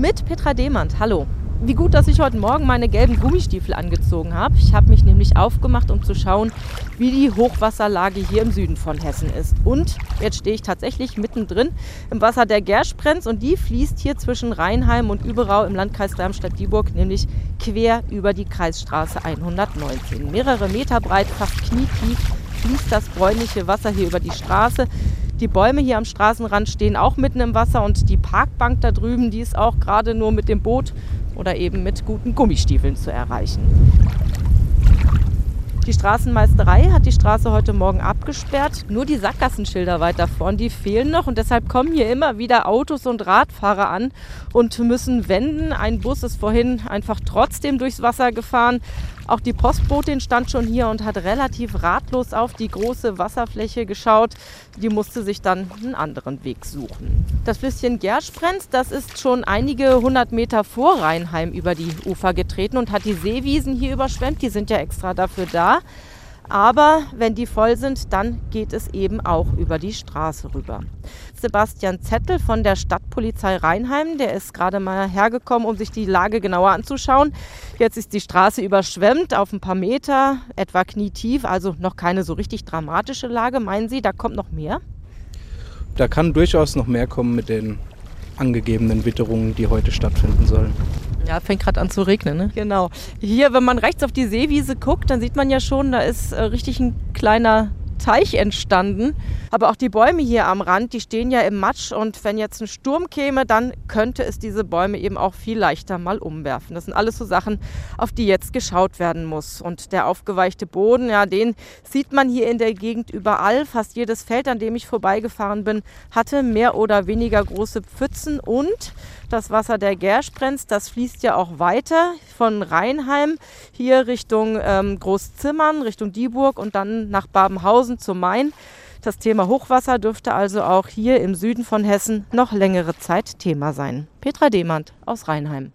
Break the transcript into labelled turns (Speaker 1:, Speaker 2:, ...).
Speaker 1: mit Petra Demand. Hallo. Wie gut, dass ich heute Morgen meine gelben Gummistiefel angezogen habe. Ich habe mich nämlich aufgemacht, um zu schauen, wie die Hochwasserlage hier im Süden von Hessen ist. Und jetzt stehe ich tatsächlich mittendrin im Wasser der Gersprenz und die fließt hier zwischen Rheinheim und Überau im Landkreis Darmstadt-Dieburg, nämlich quer über die Kreisstraße 119. Mehrere Meter breit, fast knietief fließt das bräunliche Wasser hier über die Straße. Die Bäume hier am Straßenrand stehen auch mitten im Wasser und die Parkbank da drüben, die ist auch gerade nur mit dem Boot oder eben mit guten Gummistiefeln zu erreichen. Die Straßenmeisterei hat die Straße heute Morgen abgesperrt. Nur die Sackgassenschilder weiter vorn, die fehlen noch und deshalb kommen hier immer wieder Autos und Radfahrer an und müssen wenden. Ein Bus ist vorhin einfach trotzdem durchs Wasser gefahren. Auch die Postbotin stand schon hier und hat relativ ratlos auf die große Wasserfläche geschaut. Die musste sich dann einen anderen Weg suchen. Das Flüsschen Gersprenz, das ist schon einige hundert Meter vor Rheinheim über die Ufer getreten und hat die Seewiesen hier überschwemmt. Die sind ja extra dafür da. Aber wenn die voll sind, dann geht es eben auch über die Straße rüber. Sebastian Zettel von der Stadtpolizei Rheinheim, der ist gerade mal hergekommen, um sich die Lage genauer anzuschauen. Jetzt ist die Straße überschwemmt auf ein paar Meter, etwa knietief, also noch keine so richtig dramatische Lage. Meinen Sie, da kommt noch mehr?
Speaker 2: Da kann durchaus noch mehr kommen mit den angegebenen Witterungen, die heute stattfinden sollen.
Speaker 1: Ja, fängt gerade an zu regnen, ne? Genau. Hier, wenn man rechts auf die Seewiese guckt, dann sieht man ja schon, da ist äh, richtig ein kleiner Teich entstanden. Aber auch die Bäume hier am Rand, die stehen ja im Matsch und wenn jetzt ein Sturm käme, dann könnte es diese Bäume eben auch viel leichter mal umwerfen. Das sind alles so Sachen, auf die jetzt geschaut werden muss. Und der aufgeweichte Boden, ja, den sieht man hier in der Gegend überall. Fast jedes Feld, an dem ich vorbeigefahren bin, hatte mehr oder weniger große Pfützen und das Wasser der Gersprenz, das fließt ja auch weiter von Rheinheim hier Richtung ähm, Großzimmern, Richtung Dieburg und dann nach Babenhausen zum Main. Das Thema Hochwasser dürfte also auch hier im Süden von Hessen noch längere Zeit Thema sein. Petra Demand aus Rheinheim.